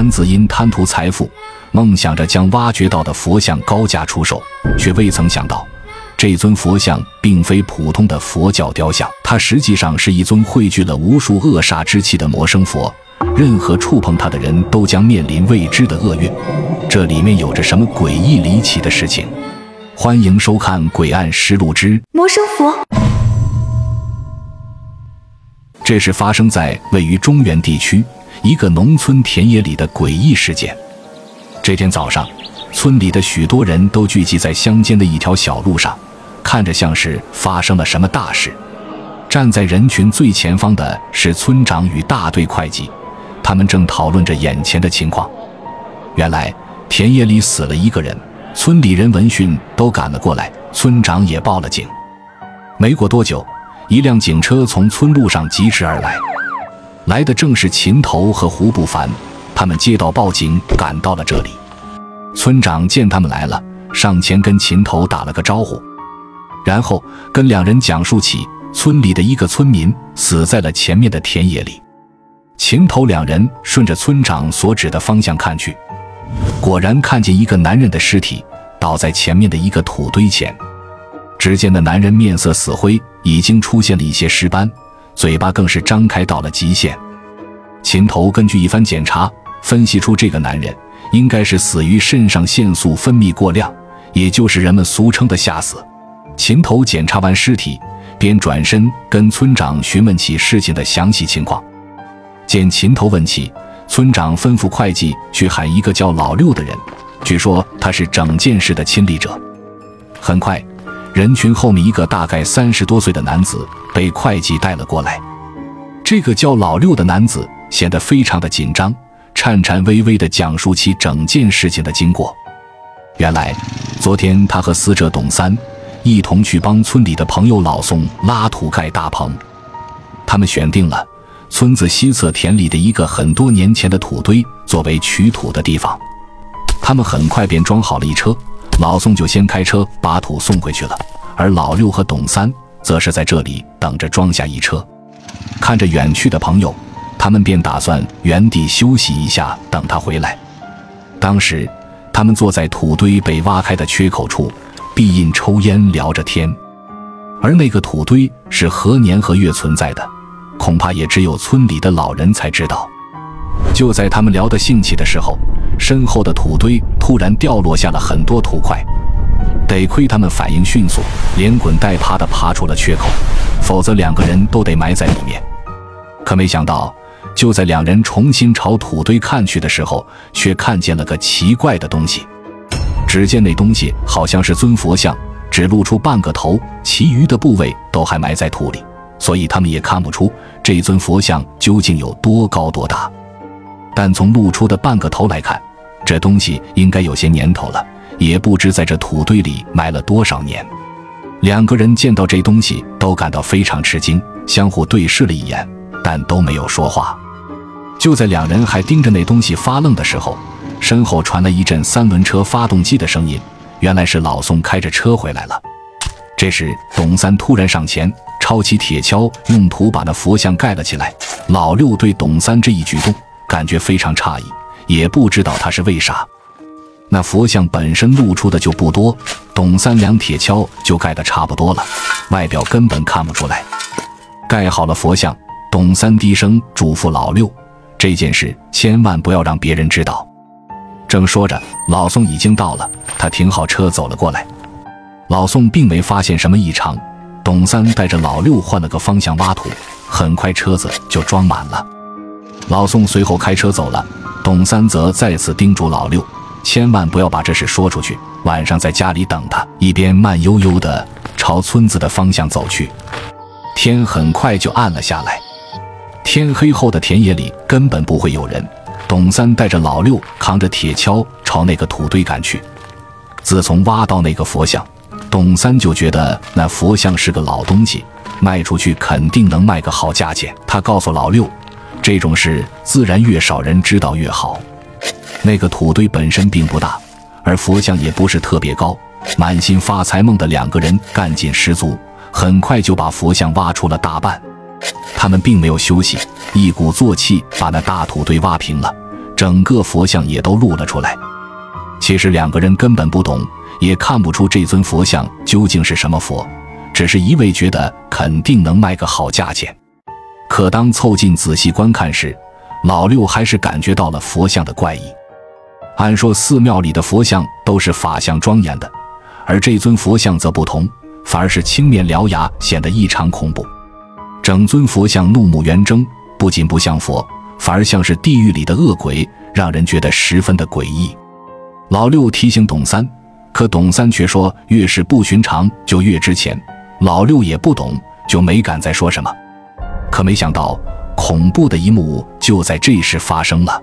男子因贪图财富，梦想着将挖掘到的佛像高价出售，却未曾想到，这尊佛像并非普通的佛教雕像，它实际上是一尊汇聚了无数恶煞之气的魔生佛。任何触碰它的人都将面临未知的厄运。这里面有着什么诡异离奇的事情？欢迎收看《诡案实录之魔生佛》。这是发生在位于中原地区一个农村田野里的诡异事件。这天早上，村里的许多人都聚集在乡间的一条小路上，看着像是发生了什么大事。站在人群最前方的是村长与大队会计。他们正讨论着眼前的情况。原来田野里死了一个人，村里人闻讯都赶了过来，村长也报了警。没过多久，一辆警车从村路上疾驰而来，来的正是秦头和胡不凡。他们接到报警，赶到了这里。村长见他们来了，上前跟秦头打了个招呼，然后跟两人讲述起村里的一个村民死在了前面的田野里。秦头两人顺着村长所指的方向看去，果然看见一个男人的尸体倒在前面的一个土堆前。只见那男人面色死灰，已经出现了一些尸斑，嘴巴更是张开到了极限。秦头根据一番检查，分析出这个男人应该是死于肾上腺素分泌过量，也就是人们俗称的吓死。秦头检查完尸体，便转身跟村长询问起事情的详细情况。见秦头问起，村长吩咐会计去喊一个叫老六的人，据说他是整件事的亲历者。很快，人群后面一个大概三十多岁的男子被会计带了过来。这个叫老六的男子显得非常的紧张，颤颤巍巍地讲述起整件事情的经过。原来，昨天他和死者董三一同去帮村里的朋友老宋拉土盖大棚，他们选定了。村子西侧田里的一个很多年前的土堆作为取土的地方，他们很快便装好了一车。老宋就先开车把土送回去了，而老六和董三则是在这里等着装下一车。看着远去的朋友，他们便打算原地休息一下，等他回来。当时，他们坐在土堆被挖开的缺口处，闭印抽烟，聊着天。而那个土堆是何年何月存在的？恐怕也只有村里的老人才知道。就在他们聊得兴起的时候，身后的土堆突然掉落下了很多土块。得亏他们反应迅速，连滚带爬地爬出了缺口，否则两个人都得埋在里面。可没想到，就在两人重新朝土堆看去的时候，却看见了个奇怪的东西。只见那东西好像是尊佛像，只露出半个头，其余的部位都还埋在土里。所以他们也看不出这尊佛像究竟有多高多大，但从露出的半个头来看，这东西应该有些年头了，也不知在这土堆里埋了多少年。两个人见到这东西都感到非常吃惊，相互对视了一眼，但都没有说话。就在两人还盯着那东西发愣的时候，身后传来一阵三轮车发动机的声音，原来是老宋开着车回来了。这时，董三突然上前。抄起铁锹，用土把那佛像盖了起来。老六对董三这一举动感觉非常诧异，也不知道他是为啥。那佛像本身露出的就不多，董三两铁锹就盖得差不多了，外表根本看不出来。盖好了佛像，董三低声嘱咐老六：“这件事千万不要让别人知道。”正说着，老宋已经到了，他停好车走了过来。老宋并没发现什么异常。董三带着老六换了个方向挖土，很快车子就装满了。老宋随后开车走了，董三则再次叮嘱老六，千万不要把这事说出去，晚上在家里等他。一边慢悠悠地朝村子的方向走去。天很快就暗了下来，天黑后的田野里根本不会有人。董三带着老六扛着铁锹朝那个土堆赶去。自从挖到那个佛像。董三就觉得那佛像是个老东西，卖出去肯定能卖个好价钱。他告诉老六，这种事自然越少人知道越好。那个土堆本身并不大，而佛像也不是特别高。满心发财梦的两个人干劲十足，很快就把佛像挖出了大半。他们并没有休息，一鼓作气把那大土堆挖平了。整个佛像也都露了出来。其实两个人根本不懂，也看不出这尊佛像究竟是什么佛，只是一味觉得肯定能卖个好价钱。可当凑近仔细观看时，老六还是感觉到了佛像的怪异。按说寺庙里的佛像都是法相庄严的，而这尊佛像则不同，反而是青面獠牙，显得异常恐怖。整尊佛像怒目圆睁，不仅不像佛，反而像是地狱里的恶鬼，让人觉得十分的诡异。老六提醒董三，可董三却说越是不寻常就越值钱。老六也不懂，就没敢再说什么。可没想到，恐怖的一幕就在这时发生了。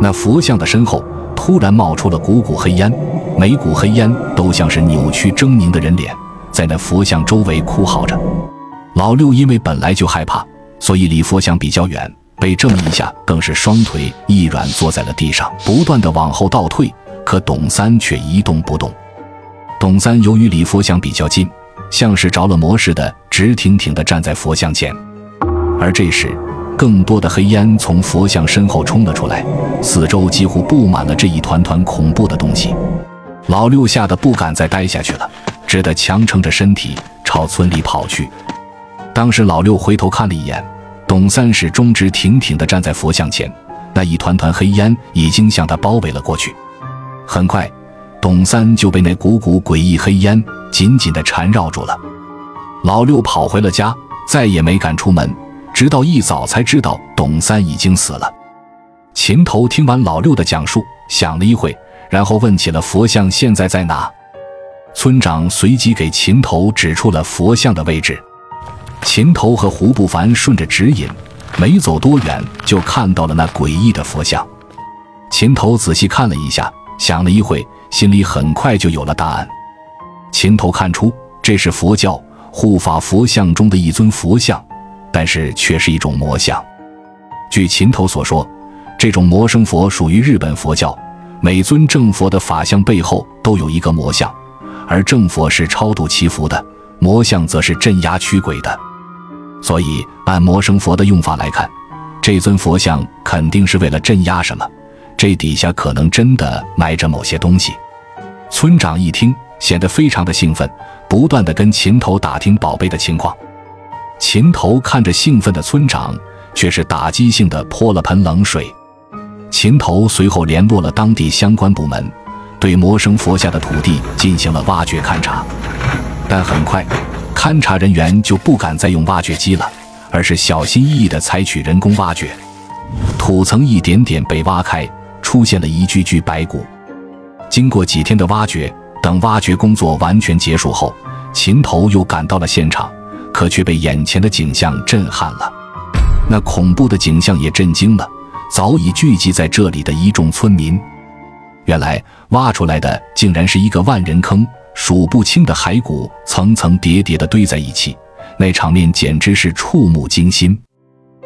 那佛像的身后突然冒出了股股黑烟，每股黑烟都像是扭曲狰狞的人脸，在那佛像周围哭嚎着。老六因为本来就害怕，所以离佛像比较远，被这么一下，更是双腿一软，坐在了地上，不断的往后倒退。可董三却一动不动。董三由于离佛像比较近，像是着了魔似的，直挺挺的站在佛像前。而这时，更多的黑烟从佛像身后冲了出来，四周几乎布满了这一团团恐怖的东西。老六吓得不敢再待下去了，只得强撑着身体朝村里跑去。当时老六回头看了一眼，董三是忠直挺挺地站在佛像前，那一团团黑烟已经向他包围了过去。很快，董三就被那股股诡异黑烟紧紧地缠绕住了。老六跑回了家，再也没敢出门，直到一早才知道董三已经死了。秦头听完老六的讲述，想了一会，然后问起了佛像现在在哪。村长随即给秦头指出了佛像的位置。秦头和胡不凡顺着指引，没走多远就看到了那诡异的佛像。秦头仔细看了一下。想了一会，心里很快就有了答案。秦头看出这是佛教护法佛像中的一尊佛像，但是却是一种魔像。据秦头所说，这种魔生佛属于日本佛教，每尊正佛的法像背后都有一个魔像，而正佛是超度祈福的，魔像则是镇压驱鬼的。所以，按魔生佛的用法来看，这尊佛像肯定是为了镇压什么。这底下可能真的埋着某些东西。村长一听，显得非常的兴奋，不断的跟秦头打听宝贝的情况。秦头看着兴奋的村长，却是打击性的泼了盆冷水。秦头随后联络了当地相关部门，对魔生佛下的土地进行了挖掘勘察。但很快，勘察人员就不敢再用挖掘机了，而是小心翼翼的采取人工挖掘。土层一点点被挖开。出现了一具具白骨。经过几天的挖掘，等挖掘工作完全结束后，秦头又赶到了现场，可却被眼前的景象震撼了。那恐怖的景象也震惊了早已聚集在这里的一众村民。原来挖出来的竟然是一个万人坑，数不清的骸骨层层叠叠地堆在一起，那场面简直是触目惊心。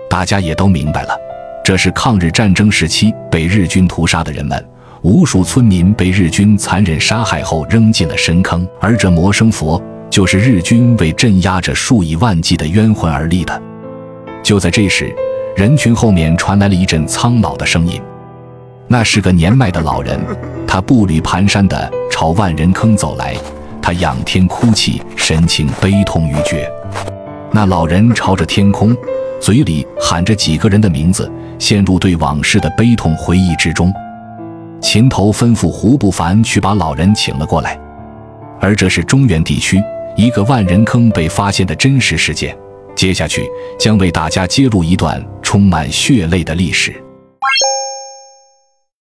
大家也都明白了。这是抗日战争时期被日军屠杀的人们，无数村民被日军残忍杀害后扔进了深坑，而这魔生佛就是日军为镇压着数以万计的冤魂而立的。就在这时，人群后面传来了一阵苍老的声音，那是个年迈的老人，他步履蹒跚地朝万人坑走来，他仰天哭泣，神情悲痛欲绝。那老人朝着天空。嘴里喊着几个人的名字，陷入对往事的悲痛回忆之中。秦头吩咐胡不凡去把老人请了过来。而这是中原地区一个万人坑被发现的真实事件。接下去将为大家揭露一段充满血泪的历史。